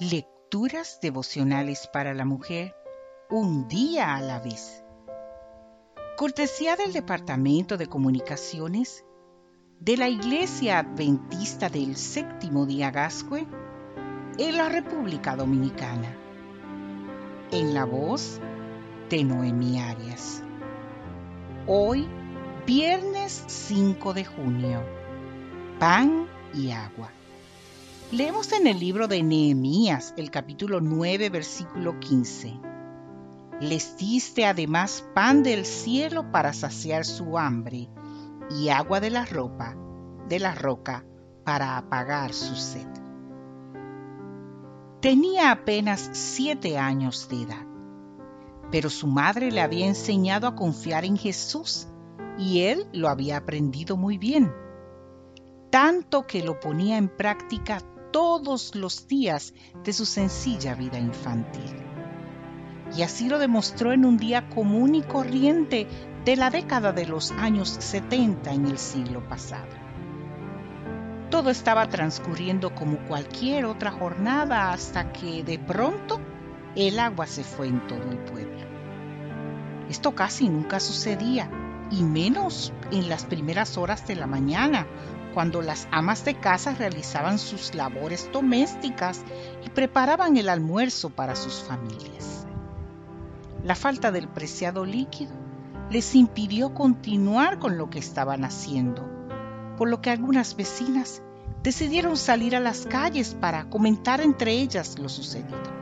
Lecturas devocionales para la mujer, un día a la vez. Cortesía del Departamento de Comunicaciones de la Iglesia Adventista del Séptimo Día Gascue en la República Dominicana. En la voz de Noemi Arias. Hoy, viernes 5 de junio. Pan y agua. Leemos en el libro de Nehemías, el capítulo 9, versículo 15. Les diste además pan del cielo para saciar su hambre y agua de la ropa, de la roca, para apagar su sed. Tenía apenas siete años de edad, pero su madre le había enseñado a confiar en Jesús y él lo había aprendido muy bien, tanto que lo ponía en práctica todos los días de su sencilla vida infantil. Y así lo demostró en un día común y corriente de la década de los años 70 en el siglo pasado. Todo estaba transcurriendo como cualquier otra jornada hasta que de pronto el agua se fue en todo el pueblo. Esto casi nunca sucedía, y menos en las primeras horas de la mañana, cuando las amas de casa realizaban sus labores domésticas y preparaban el almuerzo para sus familias. La falta del preciado líquido les impidió continuar con lo que estaban haciendo, por lo que algunas vecinas decidieron salir a las calles para comentar entre ellas lo sucedido.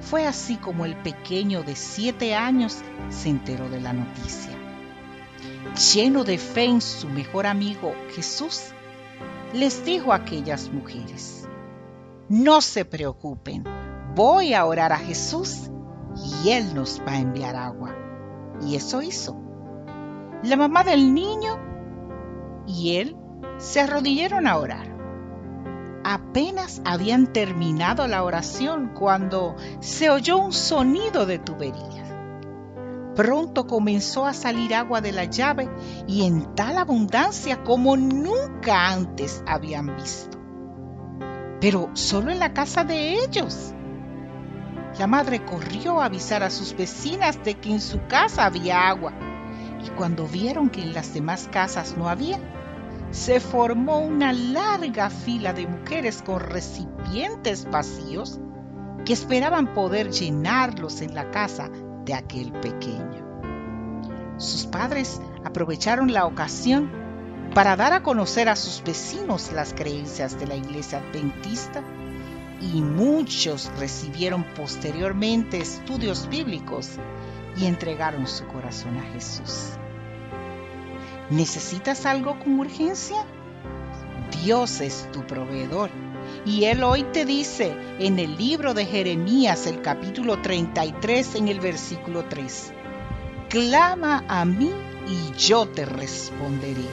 Fue así como el pequeño de siete años se enteró de la noticia lleno de fe en su mejor amigo Jesús, les dijo a aquellas mujeres, no se preocupen, voy a orar a Jesús y Él nos va a enviar agua. Y eso hizo. La mamá del niño y él se arrodillaron a orar. Apenas habían terminado la oración cuando se oyó un sonido de tubería. Pronto comenzó a salir agua de la llave y en tal abundancia como nunca antes habían visto. Pero solo en la casa de ellos. La madre corrió a avisar a sus vecinas de que en su casa había agua y cuando vieron que en las demás casas no había, se formó una larga fila de mujeres con recipientes vacíos que esperaban poder llenarlos en la casa de aquel pequeño. Sus padres aprovecharon la ocasión para dar a conocer a sus vecinos las creencias de la iglesia adventista y muchos recibieron posteriormente estudios bíblicos y entregaron su corazón a Jesús. ¿Necesitas algo con urgencia? Dios es tu proveedor y Él hoy te dice en el libro de Jeremías, el capítulo 33, en el versículo 3, Clama a mí y yo te responderé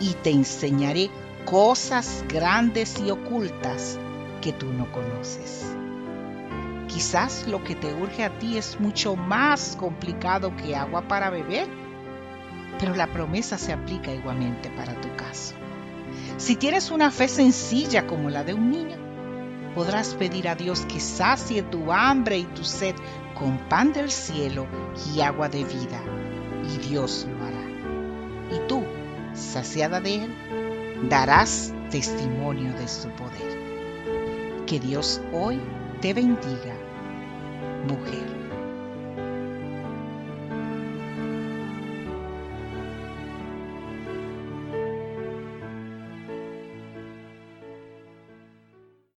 y te enseñaré cosas grandes y ocultas que tú no conoces. Quizás lo que te urge a ti es mucho más complicado que agua para beber, pero la promesa se aplica igualmente para tu caso. Si tienes una fe sencilla como la de un niño, podrás pedir a Dios que sacie tu hambre y tu sed con pan del cielo y agua de vida, y Dios lo hará. Y tú, saciada de Él, darás testimonio de su poder. Que Dios hoy te bendiga, mujer.